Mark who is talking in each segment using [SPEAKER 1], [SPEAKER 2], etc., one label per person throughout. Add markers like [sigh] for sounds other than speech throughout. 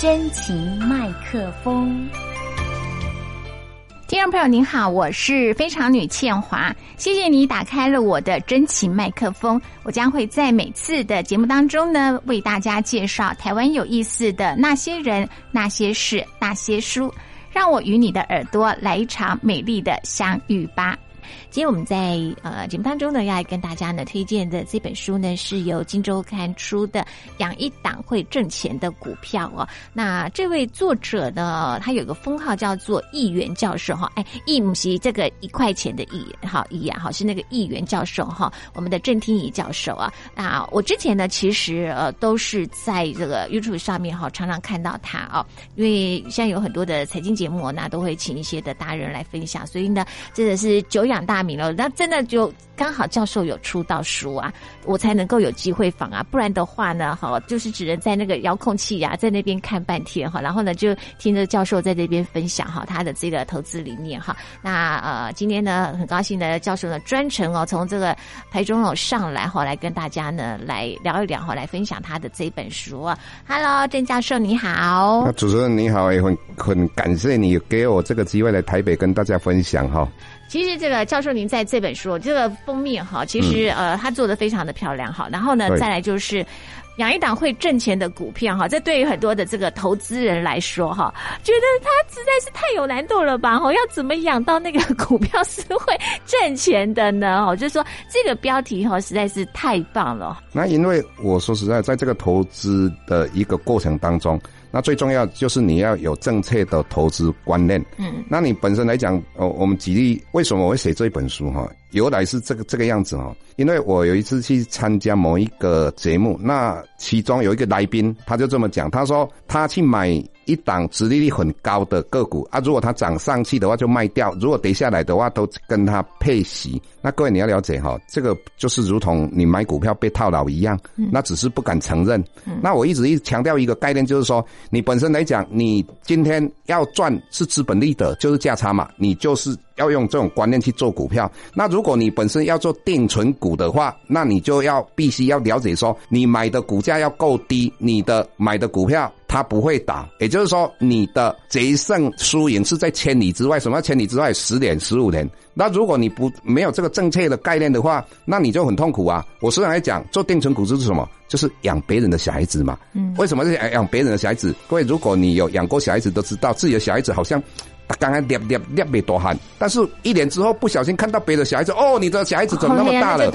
[SPEAKER 1] 真情麦克风。
[SPEAKER 2] 听众朋友您好，我是非常女倩华，谢谢你打开了我的真情麦克风。我将会在每次的节目当中呢，为大家介绍台湾有意思的那些人、那些事、那些书，让我与你的耳朵来一场美丽的相遇吧。今天我们在呃节目当中呢，要来跟大家呢推荐的这本书呢，是由《金周刊》出的《养一档会挣钱的股票》哦。那这位作者呢，他有个封号叫做“议员教授”哈，哎，议母席这个一块钱的议，好议啊，好是那个议员教授哈，我们的郑听仪教授啊。那我之前呢，其实呃都是在这个 YouTube 上面哈，常常看到他哦，因为现在有很多的财经节目，那都会请一些的达人来分享，所以呢，真的是久仰大名了。那真的就刚好教授有出到书啊，我才能够有机会访啊，不然的话呢，哈，就是只能在那个遥控器呀，在那边看半天哈，然后呢就听着教授在这边分享哈他的这个投资理念哈。那呃，今天呢很高兴的教授呢专程哦从这个台中哦上来哈，来跟大家呢来聊一聊哈，来分享他的这本书啊。Hello，郑教授你好。
[SPEAKER 3] 那主持人你好，也很很感谢你给我这个机会来台北跟大家分享哈。
[SPEAKER 2] 其实这个教授您在这本书这个封面哈，其实呃他做的非常的漂亮哈。然后呢，再来就是养一档会挣钱的股票哈，这对于很多的这个投资人来说哈，觉得它实在是太有难度了吧？哈，要怎么养到那个股票是会挣钱的呢？哦，就是说这个标题哈实在是太棒了。
[SPEAKER 3] 那因为我说实在，在这个投资的一个过程当中。那最重要就是你要有正确的投资观念。嗯，那你本身来讲，哦，我们举例，为什么我会写这一本书哈？由来是这个这个样子哈，因为我有一次去参加某一个节目，那其中有一个来宾，他就这么讲，他说他去买一档殖利率很高的个股啊，如果它涨上去的话就卖掉，如果跌下来的话都跟它配息。那各位你要了解哈，这个就是如同你买股票被套牢一样，那只是不敢承认。那我一直一强调一个概念，就是说你本身来讲，你今天要赚是资本利得，就是价差嘛，你就是。要用这种观念去做股票。那如果你本身要做定存股的话，那你就要必须要了解说，你买的股价要够低，你的买的股票它不会倒。也就是说，你的决胜输赢是在千里之外。什么千里之外？十年、十五年。那如果你不没有这个正确的概念的话，那你就很痛苦啊。我时常来讲，做定存股就是什么？就是养别人的小孩子嘛。嗯。为什么是养养别人的小孩子？各位，如果你有养过小孩子，都知道自己的小孩子好像。他刚刚捏捏捏没多汗，但是一年之后不小心看到别的小孩子，哦，你的小孩子怎么那么大了？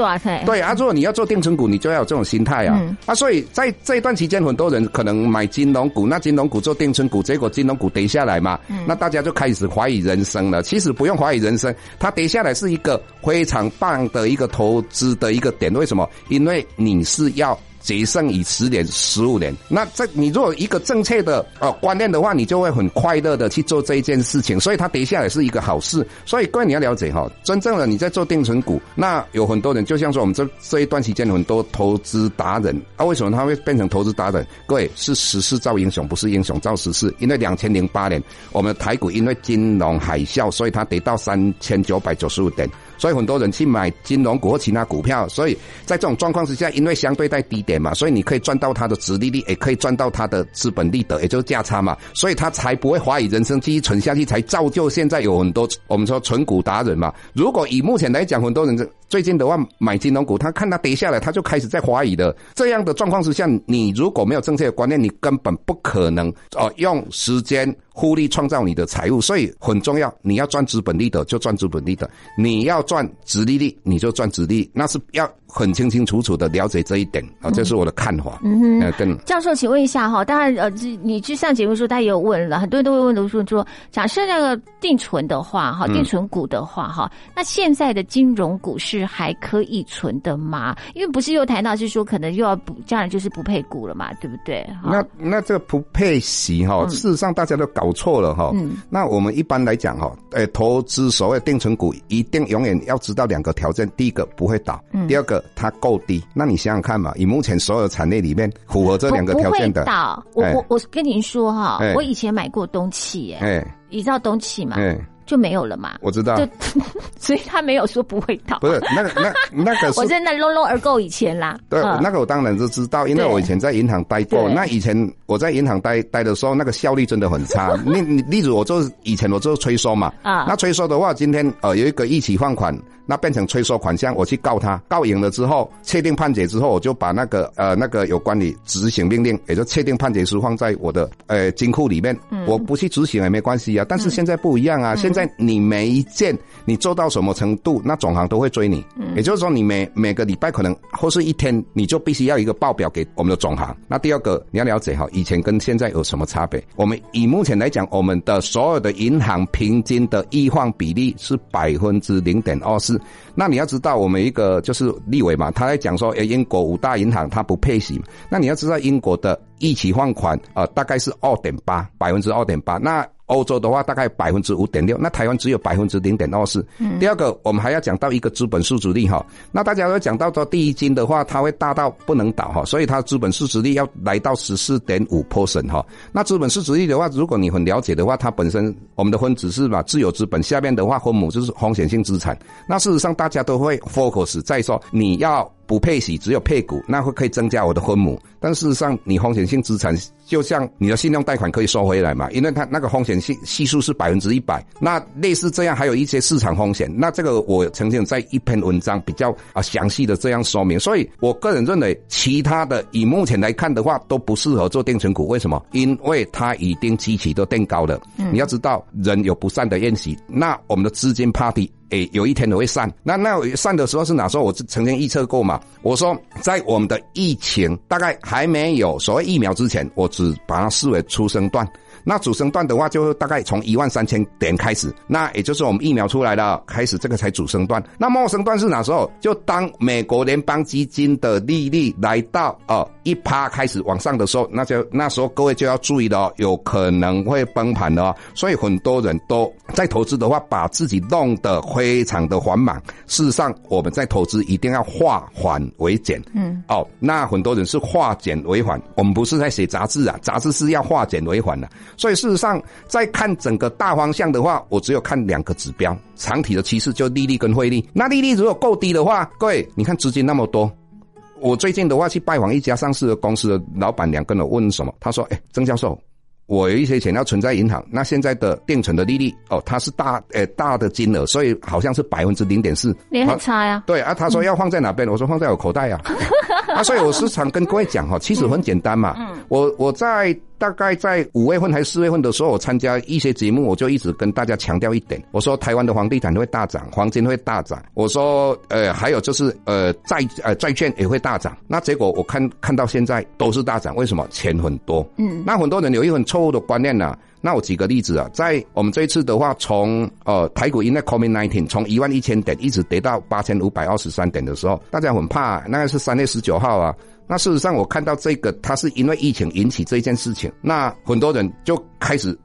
[SPEAKER 3] 对啊，如果你要做定存股，你就要有这种心态啊。啊，所以在这一段期间，很多人可能买金融股，那金融股做定存股，结果金融股跌下来嘛，那大家就开始怀疑人生了。其实不用怀疑人生，它跌下来是一个非常棒的一个投资的一个点。为什么？因为你是要。节剩以十年、十五年，那这你如果一个正确的呃观念的话，你就会很快乐的去做这一件事情，所以它跌下来是一个好事。所以各位你要了解哈，真正的你在做定存股，那有很多人就像说我们这这一段期间很多投资达人啊，为什么他会变成投资达人？各位是时势造英雄，不是英雄造时势。因为两千零八年我们的台股因为金融海啸，所以它跌到三千九百九十五点。所以很多人去买金融股或其他股票，所以在这种状况之下，因为相对在低点嘛，所以你可以赚到它的殖利率，也可以赚到它的资本利得，也就是价差嘛，所以他才不会怀疑人生，继续存下去，才造就现在有很多我们说存股达人嘛。如果以目前来讲，很多人最近的话买金融股，他看它跌下来，他就开始在怀疑的。这样的状况之下，你如果没有正确的观念，你根本不可能哦用时间。互利创造你的财务，所以很重要。你要赚资本利得就赚资本利得，你要赚直利率你就赚直利，那是要很清清楚楚的了解这一点啊，这是我的看法。嗯
[SPEAKER 2] 哼，跟教授，请问一下哈，当然呃，你去上节目时候，他也有问了，很多人都会问，卢叔说，假设那个定存的话哈，定存股的话哈，那现在的金融股市还可以存的吗？因为不是又谈到是说可能又要补，将来就是不配股了嘛，对不对？
[SPEAKER 3] 那那这个不配息哈，事实上大家都搞。搞错了哈，嗯。那我们一般来讲哈，诶，投资所谓定存股，一定永远要知道两个条件：第一个不会倒，第二个它够低。那你想想看嘛，以目前所有产业里面符合这两个条件的，
[SPEAKER 2] 倒。我我我跟您说哈，我以前买过东汽，哎，你知道东汽吗？就没有了嘛。
[SPEAKER 3] 我知道，[laughs]
[SPEAKER 2] 所以他没有说不会到。
[SPEAKER 3] 不是那个那那个，[laughs]
[SPEAKER 2] 我在那 low low 而购以前啦。
[SPEAKER 3] 对，那个我当然就知道，因为我以前在银行待过。那以前我在银行待待的时候，那个效率真的很差。[laughs] 你你例如我做以前我做催收嘛，啊，那催收的话，今天呃有一个一起放款。那变成催收款项，我去告他，告赢了之后，确定判决之后，我就把那个呃那个有关你执行命令，也就确定判决书放在我的呃金库里面。我不去执行也没关系啊。但是现在不一样啊，现在你每一件你做到什么程度，那总行都会追你。也就是说，你每每个礼拜可能或是一天，你就必须要一个报表给我们的总行。那第二个你要了解哈，以前跟现在有什么差别？我们以目前来讲，我们的所有的银行平均的易放比例是百分之零点二四。那你要知道，我们一个就是立委嘛，他在讲说，哎，英国五大银行它不配息。那你要知道，英国的一期放款啊，大概是二点八，百分之二点八。那欧洲的话大概百分之五点六，那台湾只有百分之零点二四。第二个，我们还要讲到一个资本市值率哈。那大家都讲到说第一金的话，它会大到不能倒哈，所以它资本市值率要来到十四点五 percent 哈。那资本市值率的话，如果你很了解的话，它本身我们的分子是把自有资本下面的话，分母就是风险性资产。那事实上大家都会 focus 在说你要。不配息，只有配股，那会可以增加我的分母。但事实上，你风险性资产就像你的信用贷款可以收回来嘛？因为它那个风险系系数是百分之一百。那类似这样，还有一些市场风险。那这个我曾经在一篇文章比较啊详细的这样说明。所以我个人认为，其他的以目前来看的话，都不适合做定存股。为什么？因为它已经基期都定高了。你要知道，人有不善的宴席，那我们的资金 party。诶，有一天都会散。那那散的时候是哪时候？我曾经预测过嘛。我说，在我们的疫情大概还没有所谓疫苗之前，我只把它视为出生段。那主升段的话，就大概从一万三千点开始，那也就是我们疫苗出来了，开始这个才主升段。那末升段是哪时候？就当美国联邦基金的利率来到呃一趴开始往上的时候，那就那时候各位就要注意了，有可能会崩盘的。所以很多人都在投资的话，把自己弄得非常的缓慢。事实上，我们在投资一定要化缓为简。嗯，哦，那很多人是化简为缓，我们不是在写杂志啊，杂志是要化简为缓的。所以事实上，在看整个大方向的话，我只有看两个指标，长体的趋势就利率跟汇率。那利率如果够低的话，各位，你看资金那么多，我最近的话去拜访一家上市的公司的老板娘，跟我问什么？他说：“哎，曾教授。”我有一些钱要存在银行，那现在的定存的利率哦，它是大诶大的金额，所以好像是百分之零点四，
[SPEAKER 2] 你很差呀。
[SPEAKER 3] 对啊，他说要放在哪边？我说放在我口袋呀。啊，所以我时常跟各位讲哈，其实很简单嘛。嗯，我我在大概在五月份还是四月份的时候，我参加一些节目，我就一直跟大家强调一点，我说台湾的房地产会大涨，黄金会大涨。我说呃，还有就是呃债呃债券也会大涨。那结果我看看到现在都是大涨，为什么？钱很多。嗯，那很多人有一很错误的观念呢。那我举个例子啊，在我们这一次的话，从呃台股因为 COVID nineteen 从一万一千点一直跌到八千五百二十三点的时候，大家很怕，那个是三月十九号啊。那事实上我看到这个，它是因为疫情引起这件事情，那很多人就开始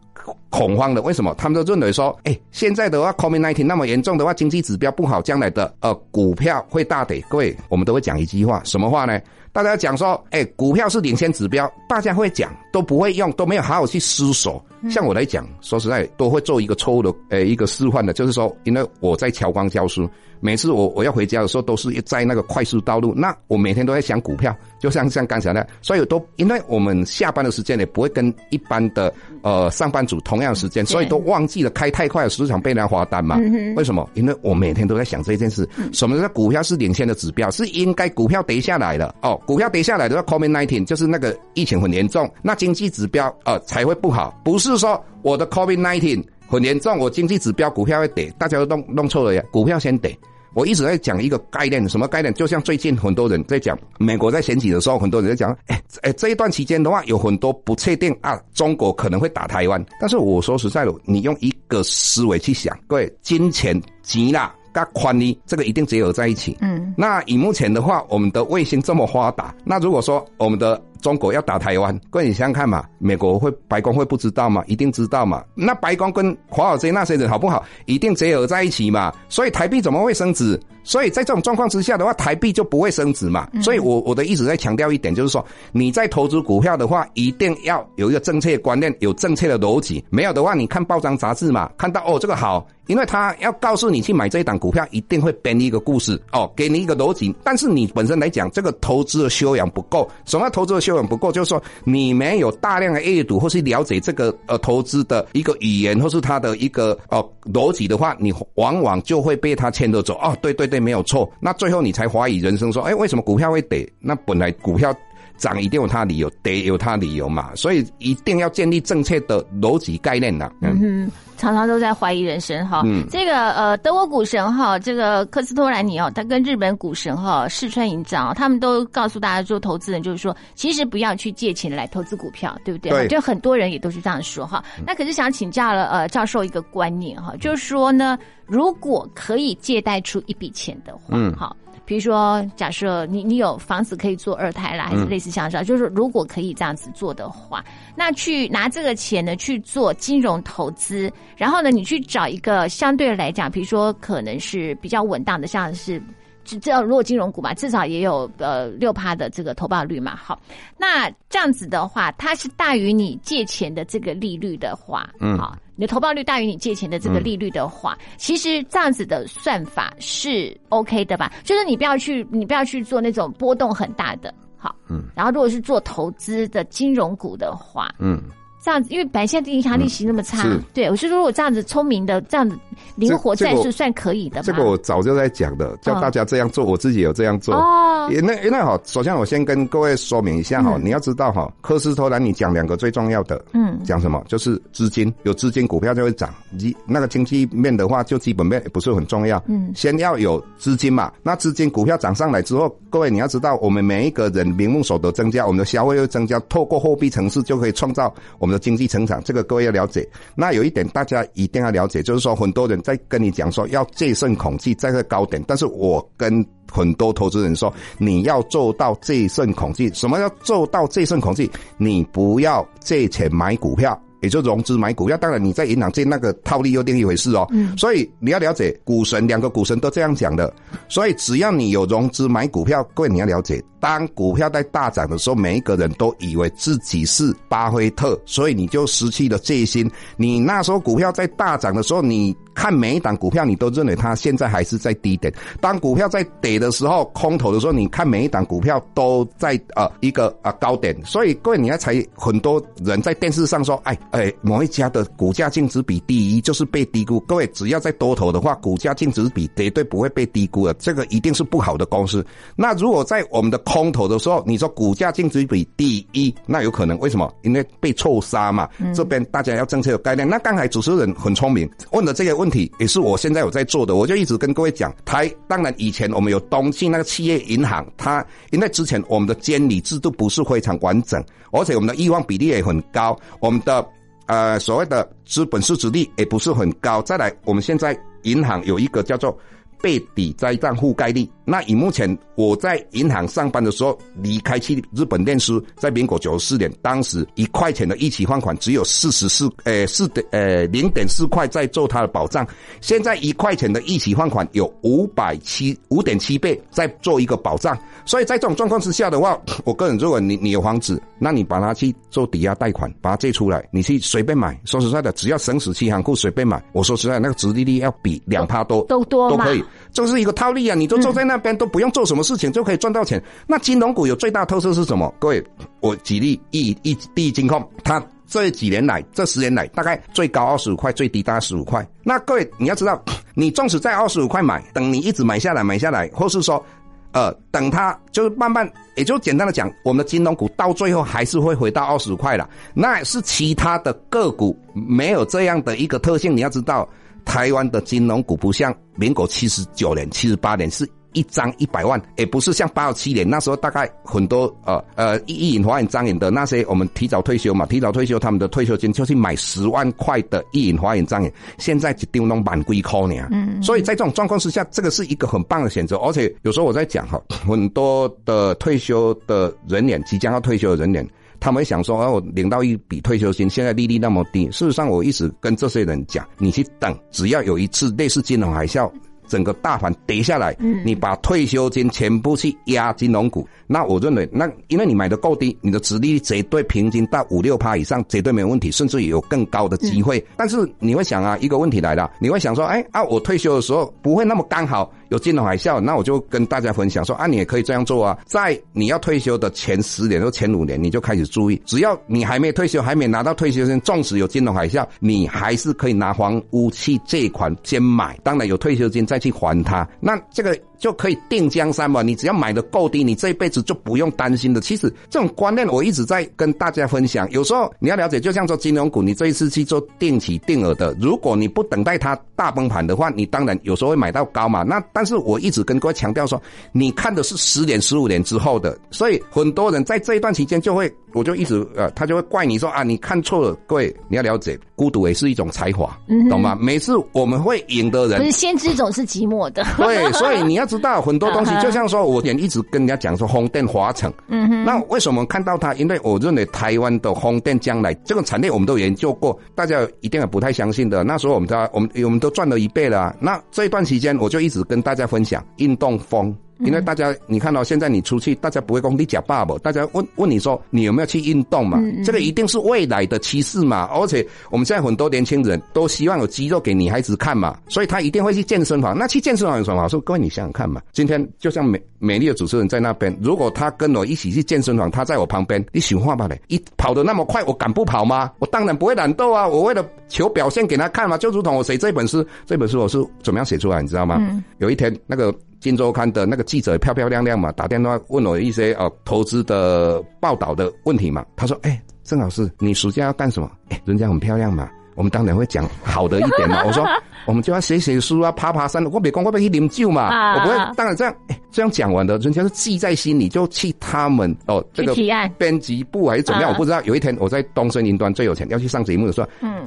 [SPEAKER 3] 恐慌了。为什么？他们都认为说，哎，现在的话 COVID nineteen 那么严重的话，经济指标不好，将来的呃股票会大跌。各位，我们都会讲一句话，什么话呢？大家讲说，哎，股票是领先指标，大家会讲，都不会用，都没有好好去思索。像我来讲，说实在，都会做一个错误的，呃，一个示范的，就是说，因为我在乔光教书。每次我我要回家的时候，都是在那个快速道路。那我每天都在想股票，就像像刚才那，所以都因为我们下班的时间也不会跟一般的呃上班族同样时间，所以都忘记了开太快，时常被人家划单嘛。为什么？因为我每天都在想这件事。什么叫股票是领先的指标？是应该股票跌下来了哦，股票跌下来的话，COVID nineteen 就是那个疫情很严重，那经济指标呃才会不好。不是说我的 COVID nineteen 很严重，我经济指标股票会跌，大家都弄弄错了呀，股票先跌。我一直在讲一个概念，什么概念？就像最近很多人在讲，美国在选举的时候，很多人在讲，哎哎，这一段期间的话，有很多不确定啊，中国可能会打台湾。但是我说实在的，你用一个思维去想，各位，金钱、急啦、跟宽呢，这个一定结合在一起。嗯，那以目前的话，我们的卫星这么发达，那如果说我们的中国要打台湾，各位你想想看嘛，美国会白宫会不知道吗？一定知道嘛。那白宫跟华尔街那些人好不好？一定结合在一起嘛。所以台币怎么会升值？所以在这种状况之下的话，台币就不会升值嘛。所以我我的一直在强调一点，就是说你在投资股票的话，一定要有一个正确观念，有正确的逻辑。没有的话，你看报章杂志嘛，看到哦这个好，因为他要告诉你去买这一档股票，一定会编一个故事哦，给你一个逻辑。但是你本身来讲，这个投资的修养不够。什么投资的修养不够？就是说你没有大量的阅读或是了解这个呃投资的一个语言或是它的一个呃逻辑的话，你往往就会被它牵着走。哦，对对对，没有错。那最后你才怀疑人生，说，哎，为什么股票会跌？那本来股票。涨一定有它理由，得有它理由嘛，所以一定要建立正确的逻辑概念呐。
[SPEAKER 2] 嗯，常常都在怀疑人生哈。嗯，这个呃，德国股神哈，这个科斯托兰尼哦，他跟日本股神哈世川营长，他们都告诉大家做投资人，就是说，其实不要去借钱来投资股票，对不对？
[SPEAKER 3] 对。
[SPEAKER 2] 就很多人也都是这样说哈。那可是想请教了呃教授一个观念哈，就是说呢，如果可以借贷出一笔钱的话，嗯，好。比如说，假设你你有房子可以做二胎啦，还是类似像这样，就是如果可以这样子做的话，那去拿这个钱呢去做金融投资，然后呢，你去找一个相对来讲，比如说可能是比较稳当的，像是。这如果金融股嘛，至少也有呃六趴的这个投报率嘛。好，那这样子的话，它是大于你借钱的这个利率的话，嗯，好，你的投报率大于你借钱的这个利率的话，其实这样子的算法是 OK 的吧？就是你不要去，你不要去做那种波动很大的，好，嗯，然后如果是做投资的金融股的话，嗯。这样子，因为本来现在银行利息那么差，对我是说，如果这样子聪明的、这样子灵活战术算可以的。
[SPEAKER 3] 这个我早就在讲的，叫大家这样做，我自己有这样做。哦，那那好，首先我先跟各位说明一下哈，你要知道哈，科斯托兰你讲两个最重要的，嗯，讲什么？就是资金，有资金股票就会涨。你那个经济面的话，就基本面不是很重要。嗯，先要有资金嘛，那资金股票涨上来之后，各位你要知道，我们每一个人名目所得增加，我们的消费又增加，透过货币城市就可以创造我的经济成长，这个各位要了解。那有一点大家一定要了解，就是说很多人在跟你讲说要戒慎恐惧在个高点，但是我跟很多投资人说，你要做到戒慎恐惧。什么叫做到戒慎恐惧？你不要借钱买股票。也就融资买股票，当然你在银行借那个套利又另一回事哦。嗯，所以你要了解股神，两个股神都这样讲的。所以只要你有融资买股票，各位你要了解，当股票在大涨的时候，每一个人都以为自己是巴菲特，所以你就失去了戒心。你那时候股票在大涨的时候，你。看每一档股票，你都认为它现在还是在低点。当股票在跌的时候，空头的时候，你看每一档股票都在呃一个呃高点。所以各位，你要才很多人在电视上说，哎哎，某一家的股价净值比低，一就是被低估。各位，只要在多头的话，股价净值比绝对不会被低估的，这个一定是不好的公司。那如果在我们的空头的时候，你说股价净值比低一，那有可能为什么？因为被错杀嘛。这边大家要正确的概念。那刚才主持人很聪明，问的这个问。题也是我现在有在做的，我就一直跟各位讲，台当然以前我们有东信那个企业银行，它因为之前我们的监理制度不是非常完整，而且我们的欲望比例也很高，我们的呃所谓的资本市值率也不是很高。再来，我们现在银行有一个叫做。被抵债账覆盖率，那以目前我在银行上班的时候，离开去日本念书，在民国九十四年，当时一块钱的一起放款只有四十四，呃四点呃零点四块在做它的保障，现在一块钱的一起放款有五百七五点七倍在做一个保障，所以在这种状况之下的话，我个人如果你你有房子，那你把它去做抵押贷款，把它借出来，你去随便买，说实在的，只要省死期行库随便买，我说实在那个殖利率要比两趴多
[SPEAKER 2] 都多
[SPEAKER 3] 都可以。这是一个套利啊！你都坐在那边都不用做什么事情，就可以赚到钱。那金融股有最大特色是什么？各位，我举例一一第一金控，它这几年来这十年来大概最高二十五块，最低大概十五块。那各位你要知道，你纵使在二十五块买，等你一直买下来买下来，或是说，呃，等它就是慢慢，也就简单的讲，我们的金融股到最后还是会回到二十五块了。那是其他的个股没有这样的一个特性，你要知道。台湾的金融股不像民国七十九年、七十八年是一张一百万，也不是像八十七年那时候大概很多呃呃一隐华眼张眼的那些我们提早退休嘛，提早退休他们的退休金就去买十万块的一隐华眼张眼，现在就丢弄满龟壳呢。嗯，所以在这种状况之下，这个是一个很棒的选择。而且有时候我在讲哈，很多的退休的人员，即将要退休的人员。他们想说，哦，我领到一笔退休金，现在利率那么低。事实上，我一直跟这些人讲，你去等，只要有一次类似金融海啸，整个大盘跌下来，你把退休金全部去压金融股，那我认为，那因为你买的够低，你的殖利率绝对平均到五六趴以上，绝对没有问题，甚至有更高的机会。但是你会想啊，一个问题来了，你会想说，哎啊，我退休的时候不会那么刚好。有金融海啸，那我就跟大家分享说啊，你也可以这样做啊，在你要退休的前十年或前五年，你就开始注意，只要你还没退休，还没拿到退休金，纵使有金融海啸，你还是可以拿房屋去借款先买，当然有退休金再去还它，那这个。就可以定江山嘛？你只要买的够低，你这一辈子就不用担心的。其实这种观念我一直在跟大家分享。有时候你要了解，就像说金融股，你这一次去做定期定额的，如果你不等待它大崩盘的话，你当然有时候会买到高嘛。那大但是我一直跟各位强调说，你看的是十年、十五年之后的，所以很多人在这一段期间就会，我就一直呃，他就会怪你说啊，你看错了。各位你要了解，孤独也是一种才华，懂吗？每次我们会赢的人，
[SPEAKER 2] 不是先知总是寂寞的。[laughs]
[SPEAKER 3] 对，所以你要。知道很多东西，[laughs] 就像说，我也一直跟人家讲说，风电华城。嗯哼。那为什么看到它？因为我认为台湾的风电将来这个产业，我们都研究过，大家一定也不太相信的。那时候我们他我们我们都赚了一倍了。那这一段期间，我就一直跟大家分享运动风。因为大家，你看到现在你出去，大家不会讲你假爸爸，大家问问你说你有没有去运动嘛？这个一定是未来的趋势嘛。而且我们现在很多年轻人都希望有肌肉给女孩子看嘛，所以他一定会去健身房。那去健身房有什么好处？各位你想想看嘛。今天就像美美丽的主持人在那边，如果他跟我一起去健身房，他在我旁边，你喜欢吧嘞？一跑得那么快，我敢不跑吗？我当然不会懒惰啊！我为了求表现给他看嘛，就如同我写这本书，这本书我是怎么样写出来，你知道吗？有一天那个。金周刊的那个记者漂漂亮亮嘛，打电话问我一些呃投资的报道的问题嘛。他说：“哎，郑老师，你暑假要干什么？哎，人家很漂亮嘛，我们当然会讲好的一点嘛。[laughs] ”我说：“我们就要写写书啊，爬爬山。我别光我别去啉酒嘛，我不会。当然这样，哎，这样讲完的，人家是记在心里，就去他们哦这个编辑部还是怎么样，我不知道。有一天我在东森云端最有钱要去上节目的时候，嗯。”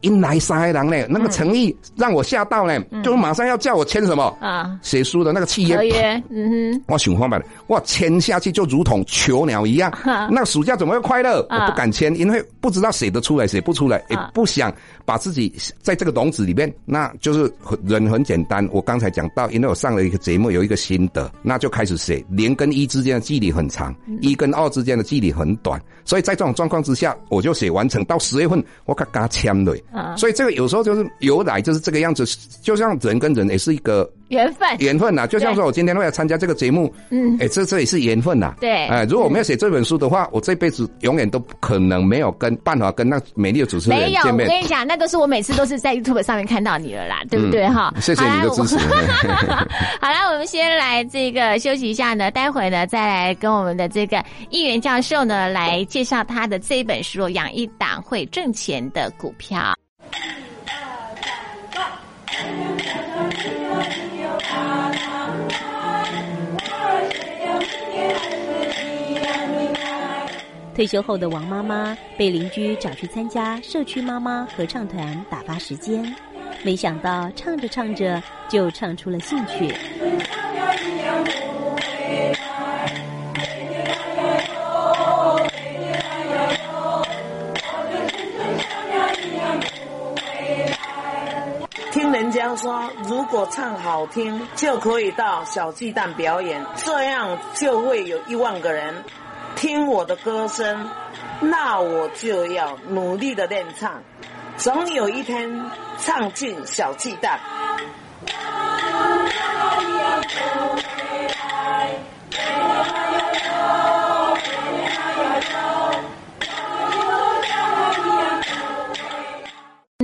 [SPEAKER 3] 因来三海人呢，那个诚意让我吓到呢，就马上要叫我签什么啊？写书的那个契约，嗯哼，我想方法，哇，签下去就如同囚鸟一样。那暑假怎么会快乐？我不敢签，因为不知道写得出来，写不出来，也不想把自己在这个笼子里面。那就是人很简单。我刚才讲到，因为我上了一个节目，有一个心得，那就开始写。零跟一之间的距离很长，一跟二之间的距离很短，所以在这种状况之下，我就写完成。到十月份，我嘎嘎签了。啊，所以这个有时候就是由来就是这个样子，就像人跟人也是一个
[SPEAKER 2] 缘分，
[SPEAKER 3] 缘分呐。就像说我今天为了参加这个节目，嗯，哎，这这也是缘分呐。
[SPEAKER 2] 对，
[SPEAKER 3] 哎，如果我没有写这本书的话，我这辈子永远都可能没有跟办法跟那美丽的主持人见面。
[SPEAKER 2] 没有，我跟你讲，那都是我每次都是在 YouTube 上面看到你了啦，对不对哈？
[SPEAKER 3] 谢谢你的支持。[laughs]
[SPEAKER 2] 好了，我们先来这个休息一下呢，待会呢再来跟我们的这个议员教授呢来介绍他的这一本书《养一档会挣钱的股票》。
[SPEAKER 1] 退休后的王妈妈被邻居找去参加社区妈妈合唱团打发时间，没想到唱着唱着就唱出了兴趣。
[SPEAKER 4] 听人家说，如果唱好听，就可以到小巨蛋表演，这样就会有一万个人。听我的歌声，那我就要努力的练唱，总有一天唱进小鸡蛋。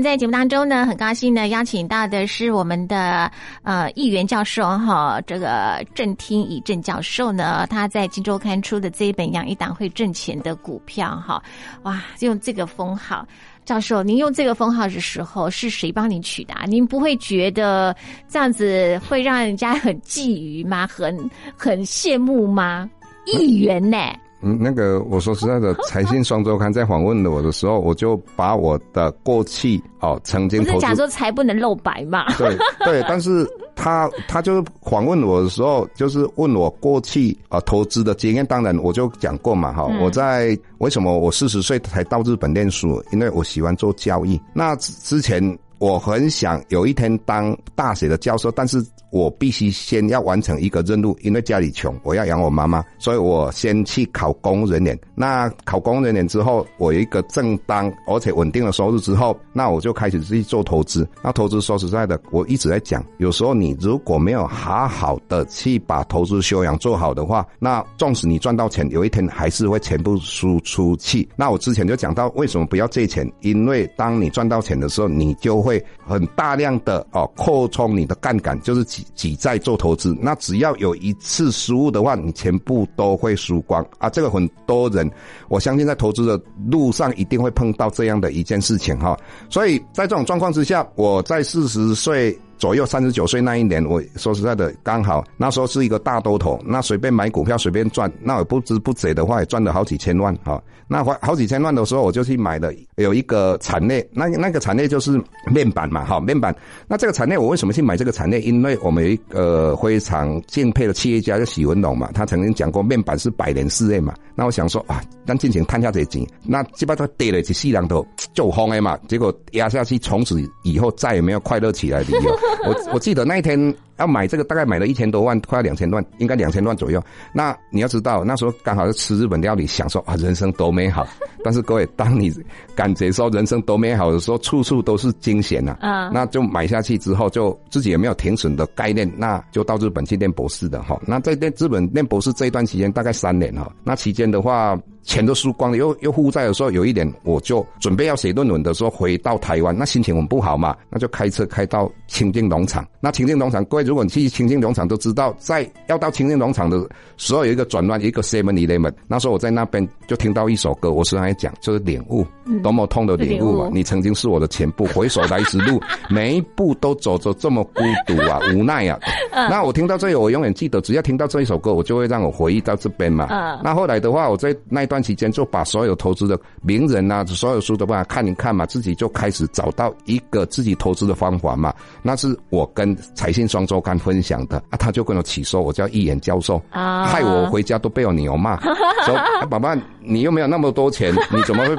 [SPEAKER 2] 在节目当中呢，很高兴呢邀请到的是我们的呃议员教授哈，这个郑听以郑教授呢，他在《金周刊》出的这一本《养一档会挣钱的股票》哈，哇，用这个封号。教授，您用这个封号的时候是谁帮您取的？您不会觉得这样子会让人家很觊觎吗？很很羡慕吗？议员呢？
[SPEAKER 3] 嗯，那个我说实在的，财信双周刊在访问我的时候，我就把我的过去哦曾经
[SPEAKER 2] 不是讲说财不能露白嘛？
[SPEAKER 3] 对对，[laughs] 但是。他他就是访问我的时候，就是问我过去啊投资的经验。当然，我就讲过嘛，哈，我在为什么我四十岁才到日本念书？因为我喜欢做交易。那之前我很想有一天当大学的教授，但是。我必须先要完成一个任务，因为家里穷，我要养我妈妈，所以我先去考公务人员。那考公务人员之后，我有一个正当而且稳定的收入之后，那我就开始去做投资。那投资说实在的，我一直在讲，有时候你如果没有好好的去把投资修养做好的话，那纵使你赚到钱，有一天还是会全部输出去。那我之前就讲到，为什么不要借钱？因为当你赚到钱的时候，你就会很大量的哦扩充你的杠杆，就是挤。挤在做投资，那只要有一次失误的话，你全部都会输光啊！这个很多人，我相信在投资的路上一定会碰到这样的一件事情哈。所以在这种状况之下，我在四十岁。左右三十九岁那一年，我说实在的，刚好那时候是一个大多头，那随便买股票随便赚，那我不知不觉的话也赚了好几千万哈。那好好几千万的时候，我就去买了有一个产业，那那个产业就是面板嘛，哈，面板。那这个产业我为什么去买这个产业？因为我们有一个非常敬佩的企业家叫许文龙嘛，他曾经讲过面板是百年事业嘛。那我想说啊，让尽情探下这钱，那基本上跌了几四两头就疯了嘛，结果压下去，从此以后再也没有快乐起来的理由。我我记得那一天要买这个，大概买了一千多万，快要两千万，应该两千万左右。那你要知道，那时候刚好是吃日本料理，享受啊，人生多美好。[laughs] 但是各位，当你感觉说人生多美好的时候，处处都是惊险呐。啊，那就买下去之后，就自己也没有停损的概念，那就到日本去念博士的哈。那在念日本念博士这一段期间，大概三年哈。那期间的话。钱都输光了，又又负债的时候，有一点我就准备要写论文的时候回到台湾，那心情很不好嘛，那就开车开到清境农场。那清境农场，各位如果你去清境农场都知道，在要到清境农场的时候有一个转弯，一个 seven eleven。那时候我在那边就听到一首歌，我时常在讲，就是领悟，多么痛的领悟啊！你曾经是我的前部，回首来时路，每一步都走着这么孤独啊，无奈啊。[laughs] 那我听到这里，我永远记得，只要听到这一首歌，我就会让我回忆到这边嘛。那后来的话，我在那一段。段期间就把所有投资的名人啊，所有书都把它看一看嘛，自己就开始找到一个自己投资的方法嘛。那是我跟财信双周刊分享的啊，他就跟我起诉，我叫易眼教授啊，害我回家都被我女儿骂，[laughs] 说宝宝你又没有那么多钱，[laughs] 你怎么会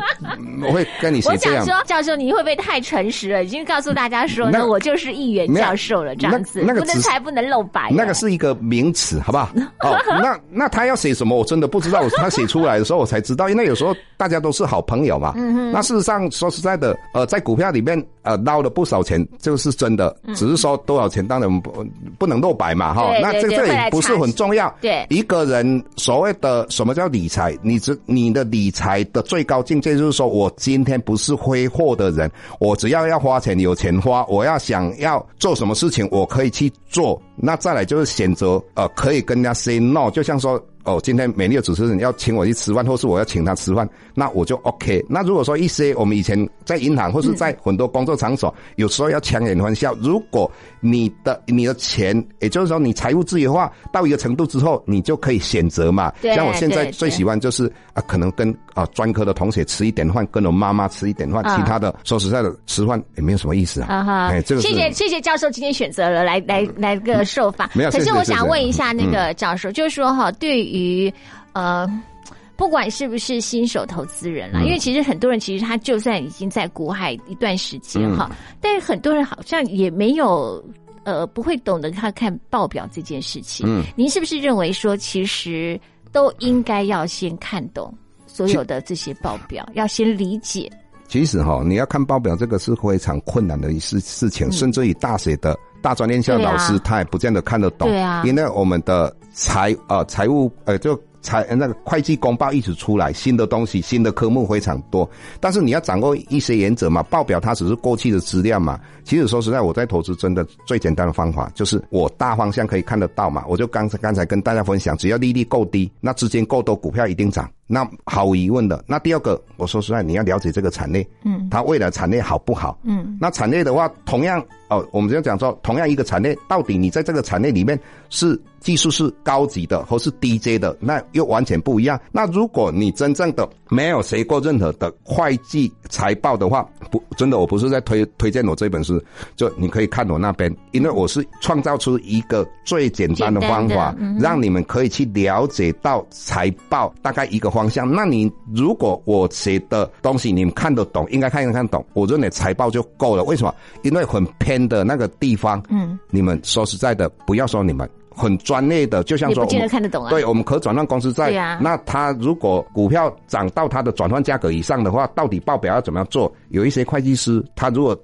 [SPEAKER 3] 我会跟你写这样？
[SPEAKER 2] 说教授你会不会太诚实了？已经告诉大家说，那我就是议员教授了，这样子，那个不能才不能露白，
[SPEAKER 3] 那个是一个名词，好不好？[laughs] 哦，那那他要写什么，我真的不知道。他写出来的时候。我才知道，因为有时候大家都是好朋友嘛。那事实上说实在的，呃，在股票里面呃捞了不少钱，这个是真的。只是说多少钱，当然不不能露白嘛，哈。那这这也不是很重要。
[SPEAKER 2] 对
[SPEAKER 3] 一个人所谓的什么叫理财？你只你你的理财的最高境界就是说我今天不是挥霍的人，我只要要花钱有钱花，我要想要做什么事情我可以去做。那再来就是选择呃可以跟人家 say no，就像说。哦，今天美丽的主持人要请我去吃饭，或是我要请他吃饭，那我就 OK。那如果说一些我们以前在银行或是在很多工作场所，有时候要强颜欢笑。如果你的你的钱，也就是说你财务自由化到一个程度之后，你就可以选择嘛。像我现在最喜欢就是啊，可能跟啊专科的同学吃一点饭，跟我妈妈吃一点饭，其他的说实在的吃饭也没有什么意思啊。哈，哎，这个
[SPEAKER 2] 谢谢谢谢教授今天选择了来来来个受访。
[SPEAKER 3] 没有，
[SPEAKER 2] 可是我想问一下那个教授，就是说哈，对于于呃，不管是不是新手投资人啦，因为其实很多人其实他就算已经在股海一段时间哈，但是很多人好像也没有呃不会懂得他看报表这件事情。嗯，您是不是认为说其实都应该要先看懂所有的这些报表，要先理解？
[SPEAKER 3] 其实哈，你要看报表这个是非常困难的一事事情，甚至于大学的大专院校的老师他也不见得看得懂。
[SPEAKER 2] 对啊，
[SPEAKER 3] 因为我们的财呃财务呃就。财那个会计公报一直出来，新的东西、新的科目非常多。但是你要掌握一些原则嘛，报表它只是过去的资料嘛。其实说实在，我在投资真的最简单的方法就是我大方向可以看得到嘛。我就刚才刚才跟大家分享，只要利率够低，那资金够多，股票一定涨。那毫无疑问的。那第二个，我说实在，你要了解这个产业，嗯，它未来产业好不好？嗯，那产业的话，同样哦，我们这样讲说，同样一个产业，到底你在这个产业里面是技术是高级的，或是低阶的，那又完全不一样。那如果你真正的没有学过任何的会计财报的话，不，真的，我不是在推推荐我这本书，就你可以看我那边，因为我是创造出一个最简单的方法，让你们可以去了解到财报大概一个。方向，那你如果我写的东西你们看得懂，应该看一看懂，我认为财报就够了。为什么？因为很偏的那个地方，嗯，你们说实在的，不要说你们很专业的，就像说，
[SPEAKER 2] 不见得看得懂啊。
[SPEAKER 3] 对我们可转换公司在，那他如果股票涨到它的转换价格以上的话，到底报表要怎么样做？有一些会计师，他如果。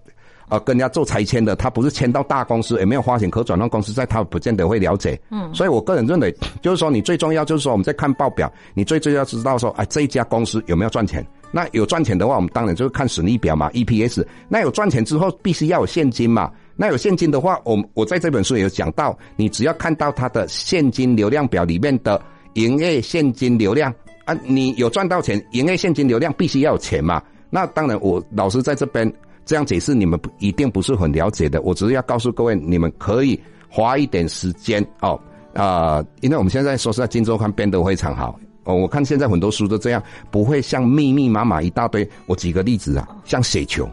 [SPEAKER 3] 啊，跟人家做拆迁的，他不是迁到大公司，也没有花钱可转让公司，在他不见得会了解。嗯，所以我个人认为，就是说你最重要就是说我们在看报表，你最重要知道说，哎，这一家公司有没有赚钱？那有赚钱的话，我们当然就是看损益表嘛，EPS。那有赚钱之后，必须要有现金嘛。那有现金的话，我我在这本书也有讲到，你只要看到它的现金流量表里面的营业现金流量啊，你有赚到钱，营业现金流量必须要有钱嘛。那当然，我老师在这边。这样解释你们不一定不是很了解的，我只是要告诉各位，你们可以花一点时间哦啊，因为我们现在说实在，金周刊变得非常好哦。我看现在很多书都这样，不会像密密麻麻一大堆。我举个例子啊，像雪球，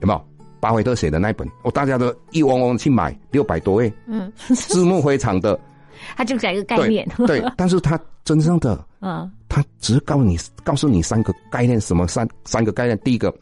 [SPEAKER 3] 有没有巴菲特写的那本？哦，大家都一嗡嗡去买，六百多位，嗯，字幕非常的，[laughs]
[SPEAKER 2] 他就讲一个概念，
[SPEAKER 3] 对，[laughs] 但是他真正的，嗯，他只是告诉你，告诉你三个概念，什么三三个概念，第一个。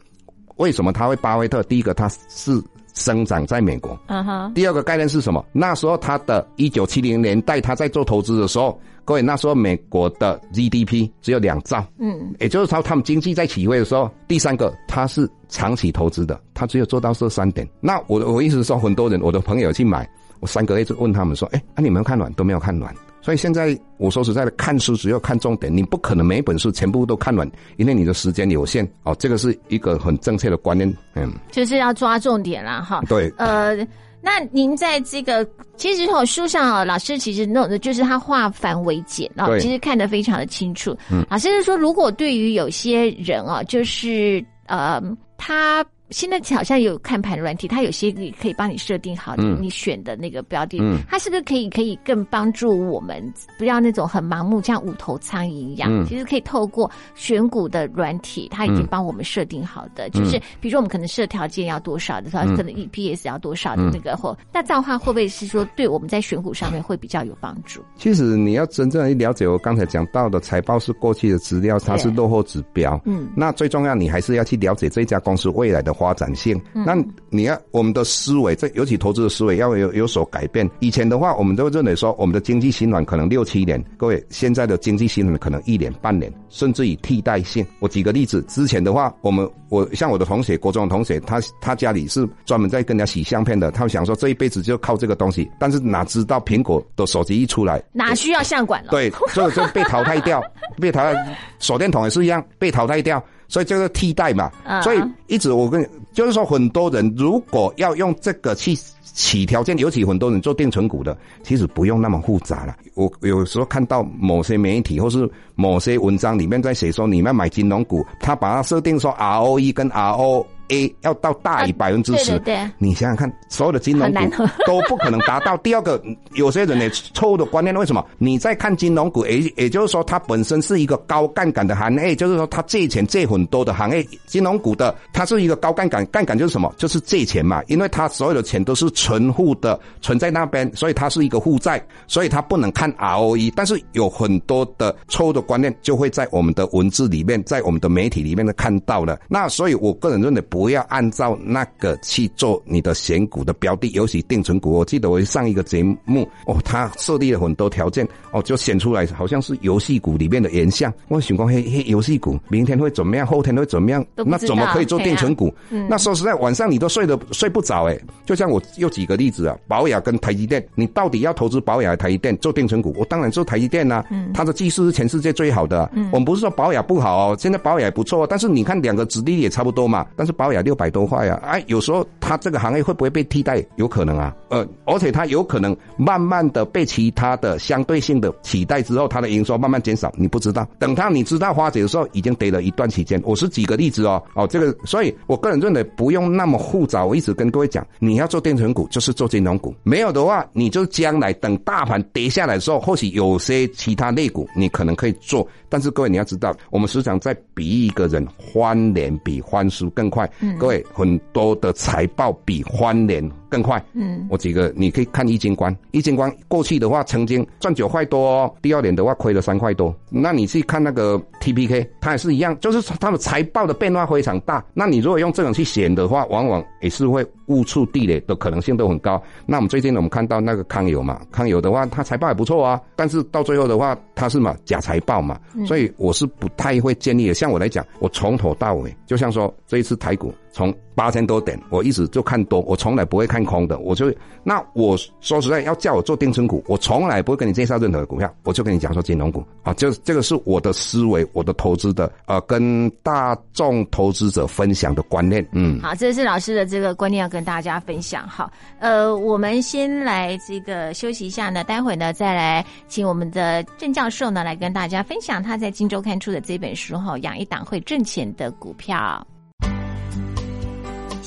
[SPEAKER 3] 为什么他会巴菲特？第一个，他是生长在美国。嗯哼。第二个概念是什么？那时候他的一九七零年代，他在做投资的时候，各位那时候美国的 GDP 只有两兆。嗯。也就是说，他们经济在起飞的时候，第三个他是长期投资的，他只有做到这三点。那我我意思是说，很多人我的朋友去买，我三个月就问他们说：“哎，啊你们看暖都没有看完。”所以现在我说实在的，看书只要看重点，你不可能每一本书全部都看完，因为你的时间有限。哦，这个是一个很正确的观念。嗯，
[SPEAKER 2] 就是要抓重点啦，哈。
[SPEAKER 3] 对。
[SPEAKER 2] 呃，那您在这个其实从书上啊，老师其实弄的就是他化繁为简啊，其实看得非常的清楚。嗯。老师是说，如果对于有些人啊，就是呃，他。现在好像有看盘软体，它有些你可以帮你设定好你选的那个标的，它是不是可以可以更帮助我们不要那种很盲目像五头苍蝇一样？其实可以透过选股的软体，它已经帮我们设定好的，就是比如说我们可能设条件要多少的，时候，可能 EPS 要多少的那个或那这样的话会不会是说对我们在选股上面会比较有帮助？
[SPEAKER 3] 其实你要真正了解我刚才讲到的财报是过去的资料，它是落后指标。嗯，那最重要你还是要去了解这家公司未来的。发展性，那你要我们的思维，这尤其投资的思维要有有所改变。以前的话，我们都认为说，我们的经济循环可能六七年，各位现在的经济循环可能一年半年，甚至于替代性。我举个例子，之前的话，我们我像我的同学，国中的同学，他他家里是专门在跟人家洗相片的，他想说这一辈子就靠这个东西，但是哪知道苹果的手机一出来，[laughs]
[SPEAKER 2] 哪需要相馆了？
[SPEAKER 3] 对，所以就被淘汰掉，被淘汰，手电筒也是一样被淘汰掉。所以叫做替代嘛，所以一直我跟就是说，很多人如果要用这个去起条件，尤其很多人做定存股的，其实不用那么复杂了。我有时候看到某些媒体或是某些文章里面在写说，你们买金融股，他把它设定说 ROE 跟 RO。A 要到大于百分之十，你想想看，所有的金融股 [laughs] 都不可能达到。第二个，有些人呢错误的观念，为什么？你在看金融股，也也就是说，它本身是一个高杠杆的行业，就是说，它借钱借很多的行业。金融股的，它是一个高杠杆，杠杆就是什么？就是借钱嘛，因为它所有的钱都是存户的，存在那边，所以它是一个负债，所以它不能看 ROE。但是有很多的错误的观念，就会在我们的文字里面，在我们的媒体里面的看到了。那所以我个人认为不。不要按照那个去做你的选股的标的，尤其定存股。我记得我上一个节目哦，他设立了很多条件哦，就选出来好像是游戏股里面的原像。我想讲嘿嘿，游戏股明天会怎么样，后天会怎么样？那怎么可以做定存股？那说实在，晚上你都睡得睡不着哎。就像我又举个例子啊，保雅跟台积电，你到底要投资保雅台积电做定存股？我当然做台积电呐，它的技术是全世界最好的。嗯我们不是说保雅不好哦，现在保雅也不错，但是你看两个子弟也差不多嘛。但是保雅六百多块呀，哎，有时候它这个行业会不会被替代？有可能啊，呃，而且它有可能慢慢的被其他的相对性的取代之后，它的营收慢慢减少，你不知道。等它你知道花姐的时候，已经跌了一段期间。我是举个例子哦，哦，这个，所以我个人认为不用那么复杂。我一直跟各位讲，你要做电存股，就是做金融股，没有的话，你就将来等大盘跌下来的时候，或许有些其他类股你可能可以做。但是各位你要知道，我们时常在比一个人翻脸比翻书更快。各位很多的财报比欢联更快。嗯，我举个，你可以看易经观，易经观过去的话曾经赚九块多，第二年的话亏了三块多。那你去看那个 T P K，它也是一样，就是它的财报的变化非常大。那你如果用这种去选的话，往往也是会误触地雷的可能性都很高。那我们最近我们看到那个康友嘛，康友的话，它财报也不错啊，但是到最后的话，它是嘛假财报嘛。所以我是不太会建议的。像我来讲，我从头到尾，就像说这一次台股从八千多点，我一直就看多，我从来不会看空的。我就那我说实在，要叫我做定存股，我从来不会跟你介绍任何的股票，我就跟你讲说金融股啊，就这个是我的思维，我的投资的呃，跟大众投资者分享的观念。嗯，
[SPEAKER 2] 好，这是老师的这个观念要跟大家分享。好，呃，我们先来这个休息一下呢，待会呢再来请我们的郑教授呢来跟大家分享他在《金周刊》出的这本书哈，养一档会挣钱的股票。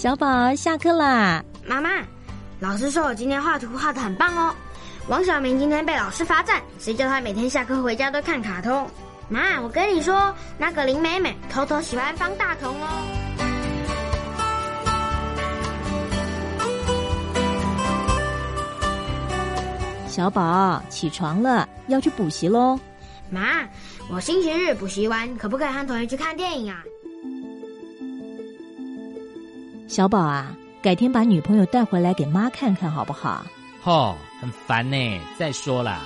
[SPEAKER 1] 小宝下课啦，
[SPEAKER 5] 妈妈，老师说我今天画图画的很棒哦。王小明今天被老师罚站，谁叫他每天下课回家都看卡通？妈，我跟你说，那个林美美偷偷喜欢方大同哦。
[SPEAKER 1] 小宝起床了，要去补习喽。
[SPEAKER 5] 妈，我星期日补习完，可不可以和同学去看电影啊？
[SPEAKER 1] 小宝啊，改天把女朋友带回来给妈看看好不好？
[SPEAKER 6] 哦，很烦呢。再说啦，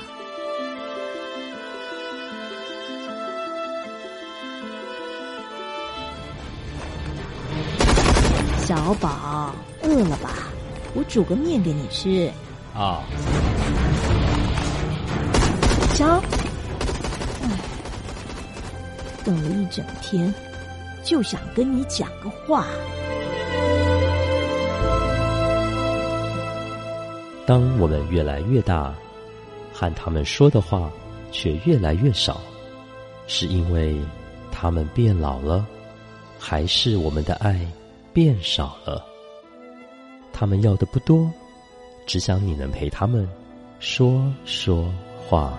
[SPEAKER 1] 小宝饿了吧？我煮个面给你吃。
[SPEAKER 6] 啊，
[SPEAKER 1] 小。等了一整天，就想跟你讲个话。
[SPEAKER 7] 当我们越来越大，和他们说的话却越来越少，是因为他们变老了，还是我们的爱变少了？他们要的不多，只想你能陪他们说说话。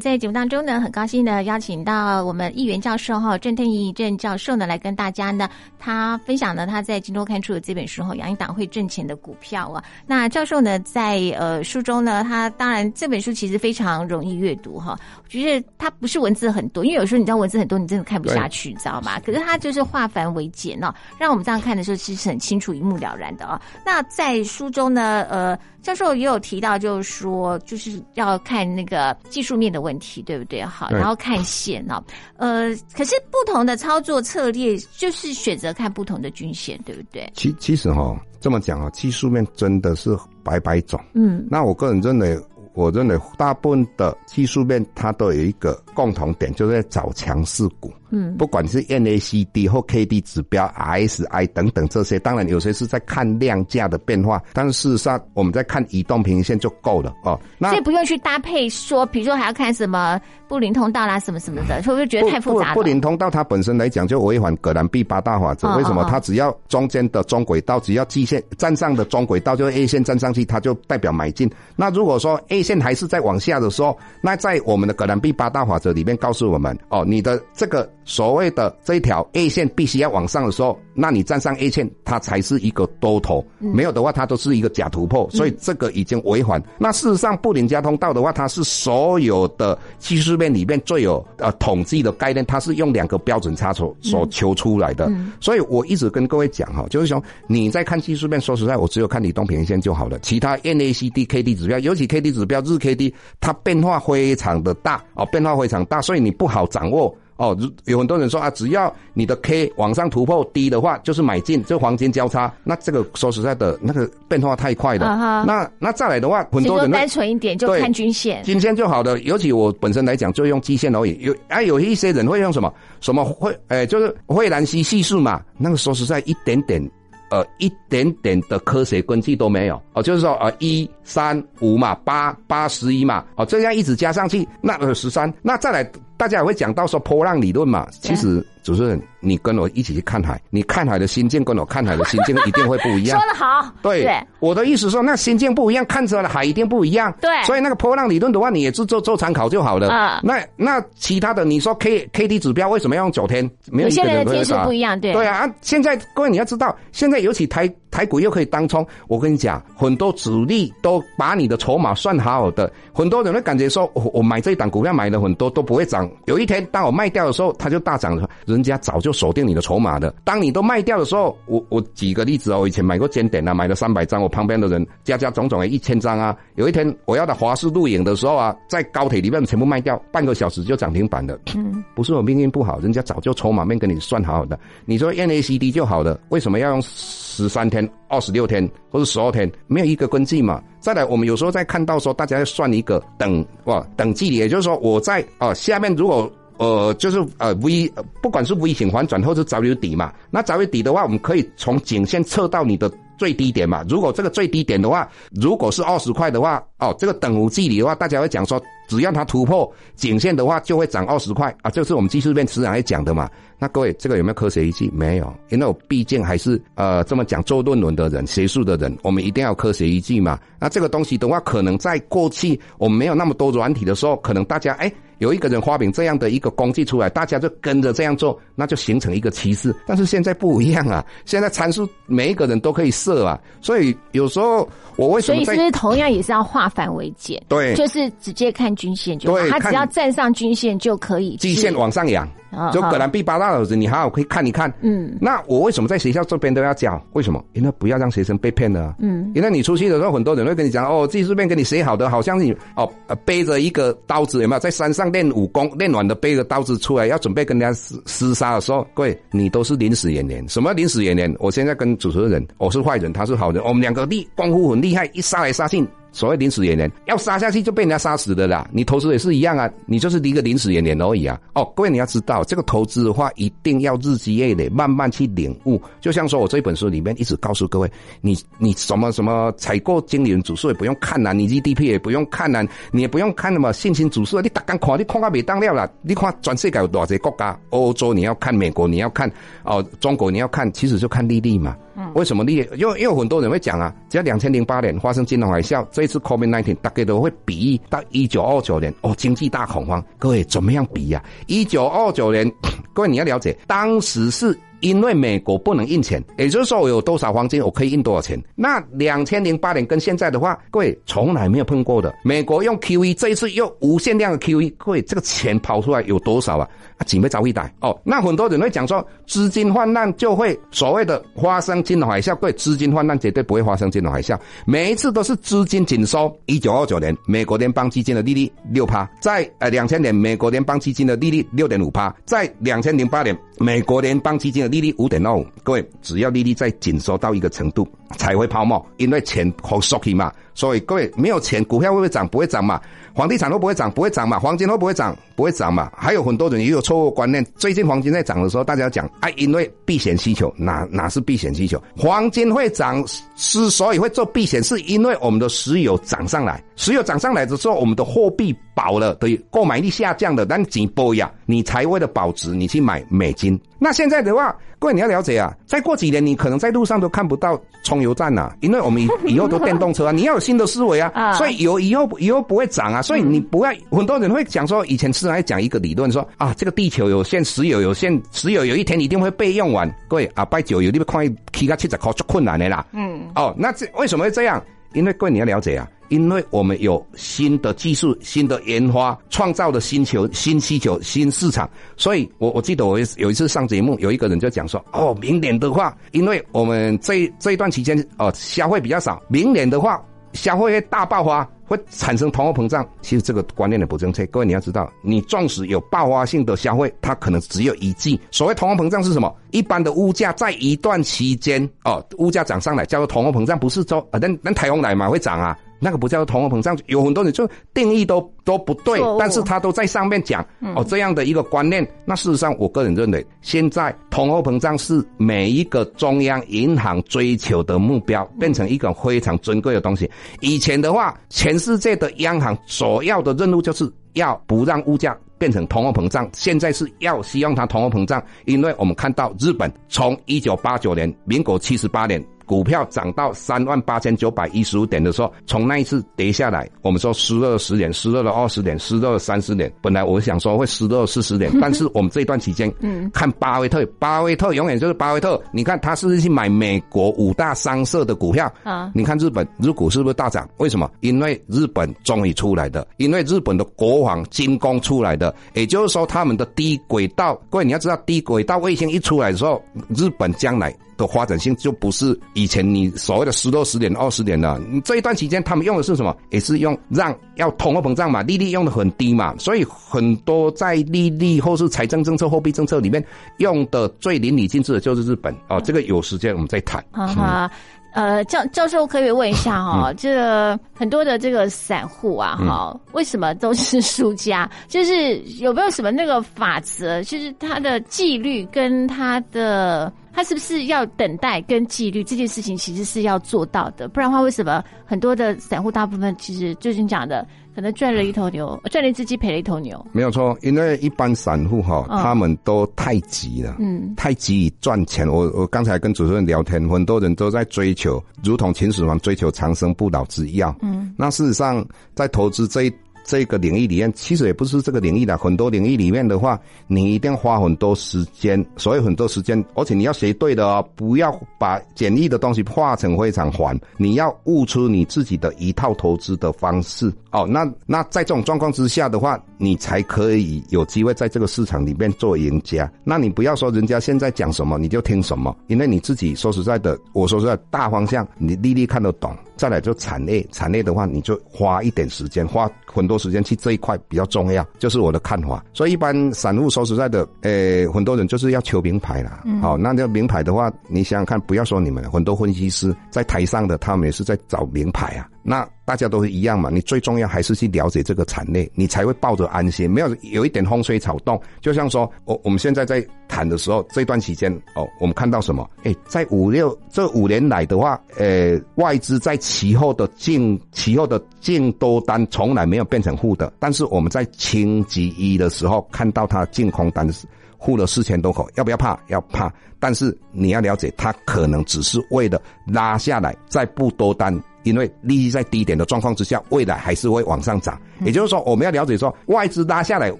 [SPEAKER 2] 在节目当中呢，很高兴的邀请到我们议员教授哈郑天仪郑教授呢，来跟大家呢，他分享呢他在京东看出的这本书哈，养一档会挣钱的股票啊。那教授呢，在呃书中呢，他当然这本书其实非常容易阅读哈，就是它不是文字很多，因为有时候你知道文字很多，你真的看不下去，你知道吗？可是它就是化繁为简哦，让我们这样看的时候，其实很清楚、一目了然的哦。那在书中呢，呃。教授也有提到，就是说，就是要看那个技术面的问题，对不对？好，然后看线哦。呃，可是不同的操作策略，就是选择看不同的均线，对不对？
[SPEAKER 3] 其其实哈，这么讲啊，技术面真的是百百种。嗯，那我个人认为。我认为大部分的技术面它都有一个共同点，就是在找强势股。嗯，不管是 NACD 或 KD 指标、RSI 等等这些，当然有些是在看量价的变化，但是事实上我们在看移动平均线就够了哦。
[SPEAKER 2] 那所以不用去搭配说，比如说还要看什么布林通道啦，什么什么的，会不会觉得太复杂？
[SPEAKER 3] 布林通道它本身来讲就违反葛兰币八大法则。为什么？它只要中间的中轨道，只要季线站上的中轨道，就 A 线站上去，它就代表买进。那如果说 A 线还是在往下的时候，那在我们的葛兰币八大法则里面告诉我们，哦，你的这个所谓的这一条 A 线必须要往上的时候，那你站上 A 线，它才是一个多头，没有的话，它都是一个假突破，所以这个已经违反。那事实上，布林加通道的话，它是所有的技术面里面最有呃统计的概念，它是用两个标准差所所求出来的。所以我一直跟各位讲哈，就是说你在看技术面，说实在，我只有看李东平线就好了，其他 NACD、KD 指标，尤其 KD 指标日 KD，它变化非常的大哦，变化非常大，所以你不好掌握。哦，有很多人说啊，只要你的 K 往上突破低的话，就是买进，就黄金交叉。那这个说实在的，那个变化太快了。那那再来的话，很多人
[SPEAKER 2] 单纯一点就看均线，
[SPEAKER 3] 均线就好的。尤其我本身来讲，就用基线而已。有啊，有一些人会用什么什么会，哎，就是惠兰西系数嘛。那个说实在，一点点，呃，一点点的科学根据都没有。哦，就是说，呃，一三五嘛，八八十一嘛，哦，这样一直加上去，那呃十三，那再来。大家也会讲到说波浪理论嘛，其实主持人，你跟我一起去看海，你看海的心境跟我看海的心境一定会不一样。[laughs]
[SPEAKER 2] 说得好，
[SPEAKER 3] 对，我的意思说，那心境不一样，看出来的海一定不一样。
[SPEAKER 2] 对，
[SPEAKER 3] 所以那个波浪理论的话，你也是做做参考就好了。啊，那那其他的，你说 K K D 指标为什么要用九天？
[SPEAKER 2] 没有一个人的天数不一样，对。
[SPEAKER 3] 对啊，现在各位你要知道，现在尤其台台股又可以当冲，我跟你讲，很多主力都把你的筹码算好好的，很多人会感觉说，我我买这一档股票买了很多都不会涨。有一天，当我卖掉的时候，它就大涨了。人家早就锁定你的筹码的。当你都卖掉的时候，我我举个例子哦，我以前买过尖点啊，买了三百张，我旁边的人加加总总的一千张啊。有一天我要的华视录影的时候啊，在高铁里面全部卖掉，半个小时就涨停板的。嗯，不是我命运不好，人家早就筹码面跟你算好好的。你说 NACD 就好了，为什么要用十三天、二十六天或者十二天？没有一个根据嘛。再来，我们有时候在看到说，大家要算一个等哇等距离，也就是说，我在啊下面如果呃就是呃 V，不管是 V 型反转或者 W 底嘛，那 W 底的话，我们可以从颈线测到你的最低点嘛。如果这个最低点的话，如果是二十块的话，哦，这个等无距离的话，大家会讲说，只要它突破颈线的话，就会涨二十块啊，这是我们技术面持人来讲的嘛。那各位，这个有没有科学依据？没有，因为我毕竟还是呃这么讲做论文的人、学术的人，我们一定要科学依据嘛。那这个东西的话，可能在过去我们没有那么多软体的时候，可能大家哎有一个人发明这样的一个工具出来，大家就跟着这样做，那就形成一个趋势。但是现在不一样啊，现在参数每一个人都可以设啊，所以有时候我为什么？
[SPEAKER 2] 所以是同样也是要化繁为简，
[SPEAKER 3] 对，
[SPEAKER 2] 就是直接看均线就好，他只要站上均线就可以，
[SPEAKER 3] 均线往上扬。就葛兰碧八大老师，你好好可以看一看。嗯，那我为什么在学校这边都要教？为什么？因为不要让学生被骗了。嗯，因为你出去的时候，很多人会跟你讲哦，技术面给你写好的，好像你哦背着一个刀子，有没有在山上练武功练完的背着刀子出来，要准备跟人家厮厮杀的时候，各位你都是临时演员。什么临时演员？我现在跟主持人，我是坏人，他是好人，我们两个厉功夫很厉害，一杀来杀去。所谓临时演员，要杀下去就被人家杀死的啦。你投资也是一样啊，你就是一个临时演员而已啊。哦，各位你要知道，这个投资的话，一定要日积月累，慢慢去领悟。就像说我这本书里面一直告诉各位，你你什么什么采购经理人指数也不用看啦，你 GDP 也不用看啦，你也不用看什么信心指数，你大刚看，你看到没当了啦。你看全世界有多少国家，欧洲你要看，美国你要看，哦，中国你要看，其实就看利率嘛。为什么利？因为因为很多人会讲啊，只要两千零八年发生金融海啸，这一次 COVID nineteen 大概都会比到一九二九年哦，经济大恐慌。各位怎么样比呀？一九二九年，[coughs] 各位你要了解，当时是。因为美国不能印钱，也就是说我有多少黄金，我可以印多少钱。那两千零八年跟现在的话，各位从来没有碰过的。美国用 QE，这一次又无限量的 QE，各位这个钱跑出来有多少啊？啊，准备遭一代哦。那很多人会讲说，资金泛滥就会所谓的发生金融海啸。各位，资金泛滥绝对不会发生金融海啸，每一次都是资金紧缩。一九二九年，美国联邦基金的利率六趴，在呃两千年，美国联邦基金的利率六点五趴，在两千零八年，美国联邦基金利率五点二五，各位只要利率再紧缩到一个程度，才会泡沫，因为钱好缩起嘛。所以各位没有钱，股票会不会涨？不会涨嘛。房地产会不会涨？不会涨嘛。黄金会不会涨？不会涨嘛。还有很多人也有错误观念，最近黄金在涨的时候，大家讲啊，因为避险需求，哪哪是避险需求？黄金会涨，之所以会做避险，是因为我们的石油涨上来，石油涨上来的时候，我们的货币保了，等于购买力下降了，但紧波呀，你才为了保值，你去买美金。那现在的话。各位你要了解啊，再过几年你可能在路上都看不到充充油站呐，因为我们以以后都电动车啊，你要有新的思维啊，[laughs] 所以油以后以后不会涨啊，所以你不要很多人会讲说，以前是来讲一个理论说啊，这个地球有限，石油有限，石油有一天一定会被用完。各位啊，拜九油你们看起个七十块就困难的啦。嗯，哦，那这为什么会这样？因为各位你要了解啊。因为我们有新的技术、新的研发，创造的新球、新需求、新市场，所以我我记得我有一次上节目，有一个人就讲说：哦，明年的话，因为我们这这一段期间哦消费比较少，明年的话消费会大爆发。会产生通货膨胀，其实这个观念的不正确。各位你要知道，你纵使有爆发性的消费，它可能只有一季。所谓通货膨胀是什么？一般的物价在一段期间哦，物价涨上来叫做通货膨胀，不是说啊，那那台风来嘛会涨啊。那个不叫通货膨胀，有很多人就定义都都不对，但是他都在上面讲哦这样的一个观念。那事实上，我个人认为，现在通货膨胀是每一个中央银行追求的目标，变成一个非常尊贵的东西。以前的话，全世界的央行首要的任务就是要不让物价变成通货膨胀，现在是要希望它通货膨胀，因为我们看到日本从一九八九年，民国七十八年。股票涨到三万八千九百一十五点的时候，从那一次跌下来，我们说失落了十点，失落了二十点，失落了三十点。本来我想说会失落四十点，但是我们这段期间，嗯，看巴菲特，巴菲特永远就是巴菲特。你看他是不是去买美国五大商社的股票啊？你看日本日股是不是大涨？为什么？因为日本终于出来的，因为日本的国防精工出来的，也就是说他们的低轨道，各位你要知道，低轨道卫星一出来的时候，日本将来。的发展性就不是以前你所谓的十多十点、二十点了。你这一段期间，他们用的是什么？也是用让要通货膨胀嘛，利率用的很低嘛，所以很多在利率或是财政政策、货币政策里面用的最淋漓尽致的就是日本哦。这个有时间我们再谈。
[SPEAKER 2] 哈。呃，教教授可以问一下哈，这很多的这个散户啊，哈，为什么都是输家？就是有没有什么那个法则？就是他的纪律跟他的。他是不是要等待跟纪律这件事情，其实是要做到的，不然的话，为什么很多的散户大部分其实最近讲的，可能赚了一头牛，赚了一只鸡赔了一头牛？
[SPEAKER 3] 没有错，因为一般散户哈，他们都太急了，嗯，太急于赚钱。我我刚才跟主持人聊天，很多人都在追求，如同秦始皇追求长生不老之药，嗯，那事实上在投资这一。这个领域里面，其实也不是这个领域的，很多领域里面的话，你一定要花很多时间，所以很多时间，而且你要学对的哦，不要把简易的东西化成非常烦，你要悟出你自己的一套投资的方式哦。那那在这种状况之下的话，你才可以有机会在这个市场里面做赢家。那你不要说人家现在讲什么你就听什么，因为你自己说实在的，我说实在大方向你粒粒看得懂。再来就产业，产业的话，你就花一点时间，花很多时间去这一块比较重要，就是我的看法。所以一般散户说实在的，呃，很多人就是要求名牌啦。好，那这名牌的话，你想想看，不要说你们，很多分析师在台上的，他们也是在找名牌啊。那大家都是一样嘛，你最重要还是去了解这个产业，你才会抱着安心。没有有一点风吹草动，就像说，我我们现在在谈的时候，这段期间哦，我们看到什么？哎，在五六这五年来的话，呃，外资在其后的净其后的净多单从来没有变成负的，但是我们在清级一的时候看到它净空单是负了四千多口，要不要怕？要怕。但是你要了解，它可能只是为了拉下来再不多单。因为利息在低点的状况之下，未来还是会往上涨。也就是说，我们要了解说，外资拉下来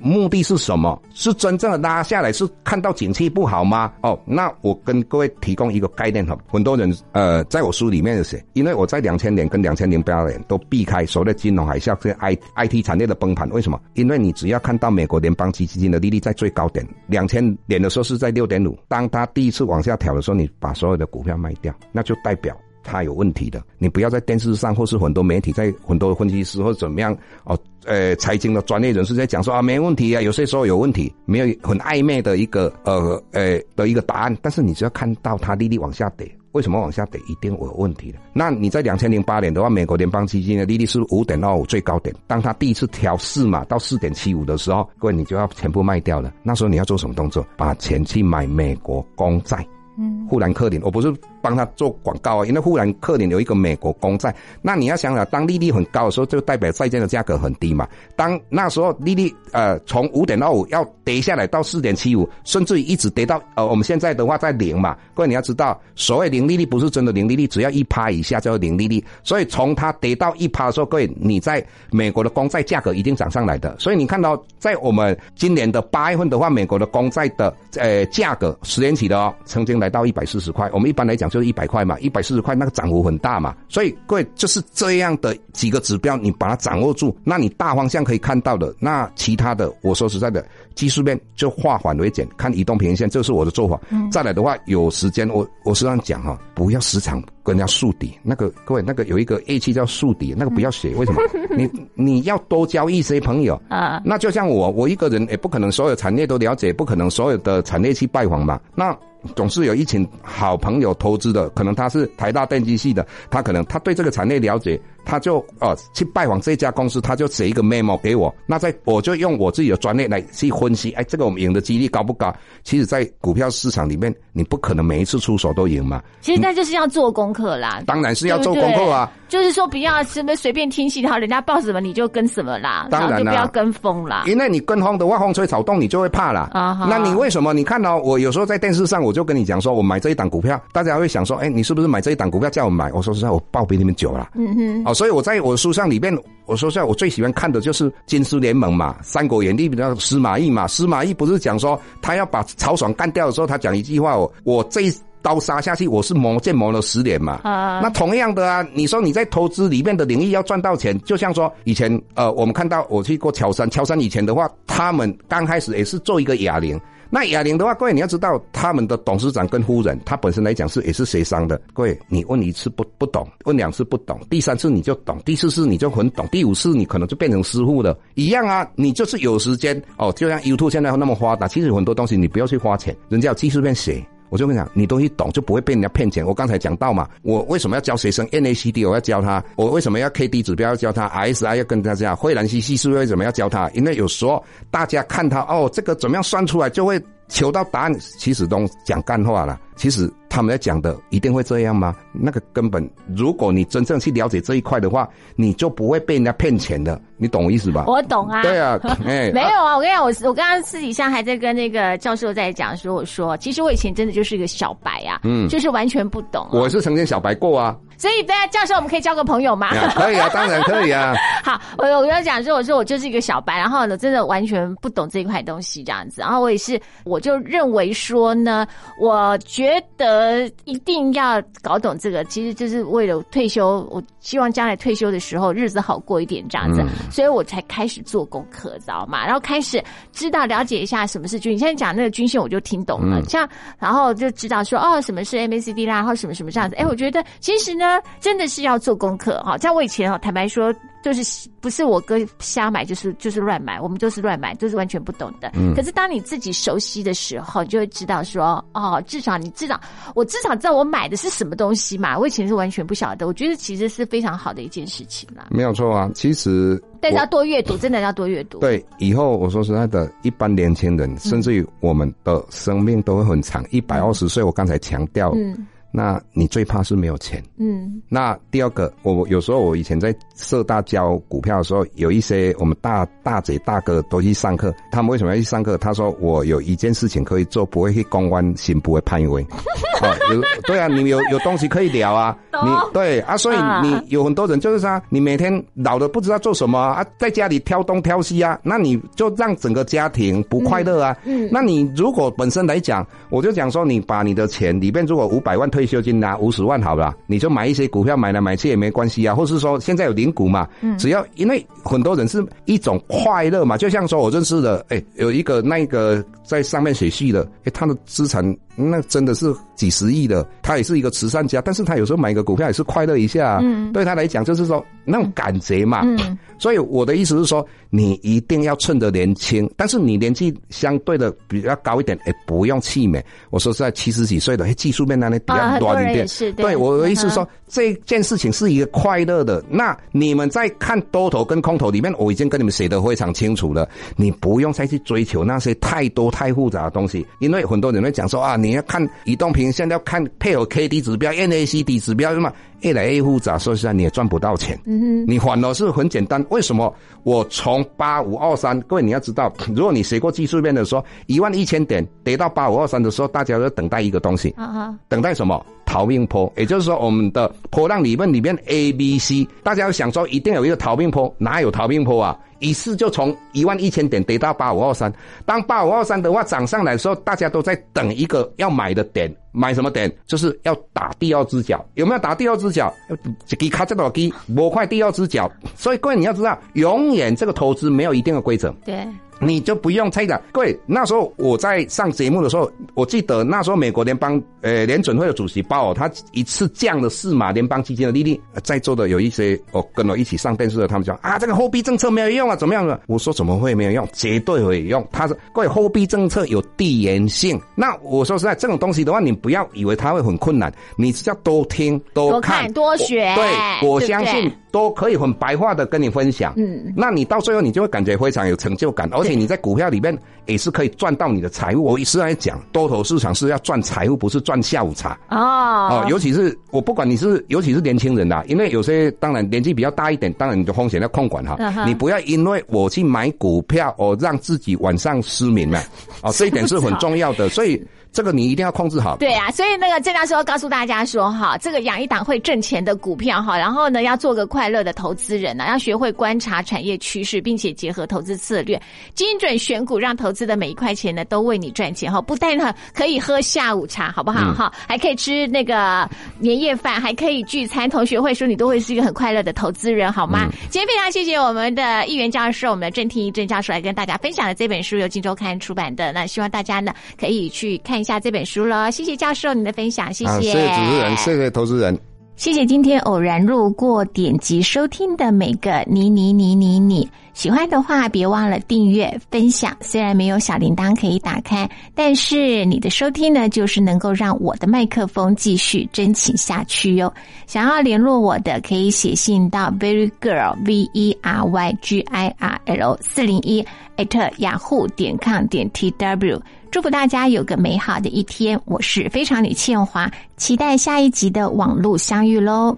[SPEAKER 3] 目的是什么？是真正的拉下来是看到景气不好吗？哦，那我跟各位提供一个概念哈，很多人呃，在我书里面写，因为我在两千年跟两千零八年都避开所谓的金融海啸跟 I I T 产业的崩盘。为什么？因为你只要看到美国联邦基金的利率在最高点，两千年的时候是在六点五，当它第一次往下调的时候，你把所有的股票卖掉，那就代表。它有问题的，你不要在电视上或是很多媒体在很多分析师或怎么样哦，呃，财经的专业人士在讲说啊，没问题啊，有些时候有问题，没有很暧昧的一个呃呃的一个答案。但是你只要看到它利率往下跌，为什么往下跌，一定有问题的。那你在两千零八年的话，美国联邦基金的利率是五点二五最高点，当它第一次调四嘛到四点七五的时候，各位你就要全部卖掉了。那时候你要做什么动作？把钱去买美国公债。嗯，富兰克林，我不是帮他做广告啊，因为富兰克林有一个美国公债，那你要想想，当利率很高的时候，就代表债券的价格很低嘛。当那时候利率呃从五点二五要跌下来到四点七五，甚至于一直跌到呃我们现在的话在零嘛。各位你要知道，所谓零利率不是真的零利率，只要一趴以下就是零利率。所以从它跌到一趴的时候，各位你在美国的公债价格一定涨上来的。所以你看到在我们今年的八月份的话，美国的公债的呃价格十年期的哦，曾经来到一百四十块。我们一般来讲就一百块嘛，一百四十块那个涨幅很大嘛。所以各位就是这样的几个指标，你把它掌握住，那你大方向可以看到的。那其他的，我说实在的，技术面就化繁为简，看移动平均线，这是我的做法。再来的话，有时间我我时常讲哈，不要时常跟人家树敌。那个各位，那个有一个 A 器叫树敌，那个不要写。为什么？你你要多交一些朋友 [laughs] 啊。那就像我，我一个人也不可能所有产业都了解，不可能所有的产业去拜访嘛。那总是有一群好朋友投资的，可能他是台大电机系的，他可能他对这个产业了解。他就呃去拜访这家公司，他就写一个 memo 给我，那在我就用我自己的专业来去分析，哎，这个我们赢的几率高不高？其实，在股票市场里面，你不可能每一次出手都赢嘛。
[SPEAKER 2] 其实那就是要做功课啦。
[SPEAKER 3] 当然是要做功课啊。
[SPEAKER 2] 就是说，不要什么随便听信他，人家报什么你就跟什么啦。
[SPEAKER 3] 当然
[SPEAKER 2] 就不要跟风啦。
[SPEAKER 3] 因为你跟风的话，风吹草动，你就会怕啦。啊那你为什么？你看到我有时候在电视上，我就跟你讲说，我买这一档股票，大家会想说，哎，你是不是买这一档股票叫我买？我说实在，我报比你们久了。嗯哼。哦，所以我在我书。上里面我说，像我最喜欢看的就是金丝联盟嘛，《三国演义》比较司马懿嘛。司马懿不是讲说他要把曹爽干掉的时候，他讲一句话：我我这一刀杀下去，我是磨剑磨了十年嘛。啊，那同样的啊，你说你在投资里面的领域要赚到钱，就像说以前呃，我们看到我去过乔山，乔山以前的话，他们刚开始也是做一个哑铃。那哑铃的话，各位你要知道，他们的董事长跟夫人，他本身来讲是也是协商的。各位，你问一次不不懂，问两次不懂，第三次你就懂，第四次你就很懂，第五次你可能就变成师傅了。一样啊，你就是有时间哦，就像 YouTube 现在那么发达，其实很多东西你不要去花钱，人家有技术面写。我就跟你讲，你东西懂就不会被人家骗钱。我刚才讲到嘛，我为什么要教学生 NACD？我要教他，我为什么要 KD 指标要教他？RSI 要跟他讲，惠兰西系数为什么要教他？因为有时候大家看他哦，这个怎么样算出来，就会求到答案，其实都讲干话了。其实他们在讲的一定会这样吗？那个根本，如果你真正去了解这一块的话，你就不会被人家骗钱的。你懂我意思吧？
[SPEAKER 2] 我懂啊。
[SPEAKER 3] 对啊，[laughs] 哎，
[SPEAKER 2] 没有啊。我跟你讲，我我刚刚私底下还在跟那个教授在讲说，我说其实我以前真的就是一个小白啊，嗯，就是完全不懂。
[SPEAKER 3] 我是曾经小白过啊。
[SPEAKER 2] 所以，大家教授，我们可以交个朋友吗？
[SPEAKER 3] 可以啊，当然可以啊。[laughs]
[SPEAKER 2] 好，我我要讲说，我说我就是一个小白，然后呢，真的完全不懂这一块东西这样子。然后我也是，我就认为说呢，我觉得一定要搞懂这个，其实就是为了退休。我希望将来退休的时候日子好过一点这样子，所以我才开始做功课，知道吗？然后开始知道了解一下什么是均线。现在讲那个均线，我就听懂了。像然后就知道说，哦，什么是 MACD 啦，然后什么什么这样子。哎，我觉得其实呢。真的是要做功课哈，像我以前哦，坦白说，就是不是我哥瞎买，就是就是乱买，我们就是乱买，就是完全不懂的。嗯。可是当你自己熟悉的时候，你就会知道说，哦，至少你至少我至少知道我买的是什么东西嘛。我以前是完全不晓得，我觉得其实是非常好的一件事情啦。
[SPEAKER 3] 没有错啊，其实
[SPEAKER 2] 但是要多阅读，真的要多阅读。[laughs]
[SPEAKER 3] 对，以后我说实在的，一般年轻人，甚至于我们的生命都会很长，一百二十岁。我刚才强调。嗯。那你最怕是没有钱。嗯。那第二个，我有时候我以前在社大教股票的时候，有一些我们大大姐大哥都去上课。他们为什么要去上课？他说我有一件事情可以做，不会去公关，心不会攀位。啊，[laughs] 有对啊，你有有东西可以聊啊。你对啊，所以你有很多人就是说，你每天老的不知道做什么啊，在家里挑东挑西啊，那你就让整个家庭不快乐啊。嗯。那你如果本身来讲，我就讲说，你把你的钱里面如果五百万退。退休金拿五十万好了，你就买一些股票，买来买去也没关系啊。或是说现在有零股嘛，只要因为很多人是一种快乐嘛，就像说我认识的，哎，有一个那个在上面写序的，哎，他的资产那真的是几十亿的，他也是一个慈善家，但是他有时候买一个股票也是快乐一下，嗯，对他来讲就是说那种感觉嘛。嗯，所以我的意思是说，你一定要趁着年轻，但是你年纪相对的比较高一点，哎，不用气馁。我说实在七十几岁的，哎，技术面那里比较。乱点。
[SPEAKER 2] 是，
[SPEAKER 3] 对我的意思说，这件事情是一个快乐的。那你们在看多头跟空头里面，我已经跟你们写的非常清楚了，你不用再去追求那些太多太复杂的东西，因为很多人会讲说啊，你要看移动平线要看配合 K D 指标、N A C D 指标什么。越来越复杂，说实在你也赚不到钱。嗯哼，你反而是很简单。为什么？我从八五二三，各位你要知道，[coughs] 如果你学过技术面的时候，一万一千点跌到八五二三的时候，大家都等待一个东西。啊哈，等待什么？逃命坡。也就是说，我们的波浪理论里面 A、B、C，大家要想说一定有一个逃命坡，哪有逃命坡啊？一次就从一万一千点跌到八五二三。当八五二三的话涨上来的时候，大家都在等一个要买的点。买什么点？就是要打第二只脚。有没有打第二只脚？给卡这多给摸块第二只脚。所以各位你要知道，永远这个投资没有一定的规则。
[SPEAKER 2] 对。
[SPEAKER 3] 你就不用猜了。各位，那时候我在上节目的时候，我记得那时候美国联邦呃联准会的主席鲍尔，他一次降了四码联邦基金的利率。在座的有一些哦跟我一起上电视的，他们讲啊，这个货币政策没有用啊，怎么样的？我说怎么会没有用？绝对会有用。他说各位，货币政策有递延性。那我说实在，这种东西的话，你不要以为它会很困难，你只要多听多看
[SPEAKER 2] 多学。
[SPEAKER 3] 对，我相信。都可以很白话的跟你分享，嗯，那你到最后你就会感觉非常有成就感，而且你在股票里面也是可以赚到你的财富。我一直在讲，多头市场是要赚财富，不是赚下午茶。哦。哦，尤其是我不管你是，尤其是年轻人呐，因为有些当然年纪比较大一点，当然你的风险要控管哈，你不要因为我去买股票哦，让自己晚上失眠了，哦，这一点是很重要的，所以。这个你一定要控制好。
[SPEAKER 2] 对啊，所以那个郑教授告诉大家说，哈，这个养一档会挣钱的股票，哈，然后呢，要做个快乐的投资人呢，要学会观察产业趋势，并且结合投资策略，精准选股，让投资的每一块钱呢都为你赚钱，哈，不但呢可以喝下午茶，好不好？哈，还可以吃那个年夜饭，还可以聚餐，同学会说你都会是一个很快乐的投资人，好吗？今天非常谢谢我们的议员教授，我们的郑听一郑教授来跟大家分享的这本书由金周刊出版的，那希望大家呢可以去看。下这本书了，谢谢教授你的分享，谢谢，
[SPEAKER 3] 谢谢主持人，谢谢投资人，
[SPEAKER 2] 谢谢今天偶然路过点击收听的每个你你你你你，喜欢的话别忘了订阅分享。虽然没有小铃铛可以打开，但是你的收听呢，就是能够让我的麦克风继续真情下去哟。想要联络我的，可以写信到 very girl v e r y g i r l 四零一 at 雅虎点 com 点 t w。祝福大家有个美好的一天！我是非常李倩华，期待下一集的网络相遇喽。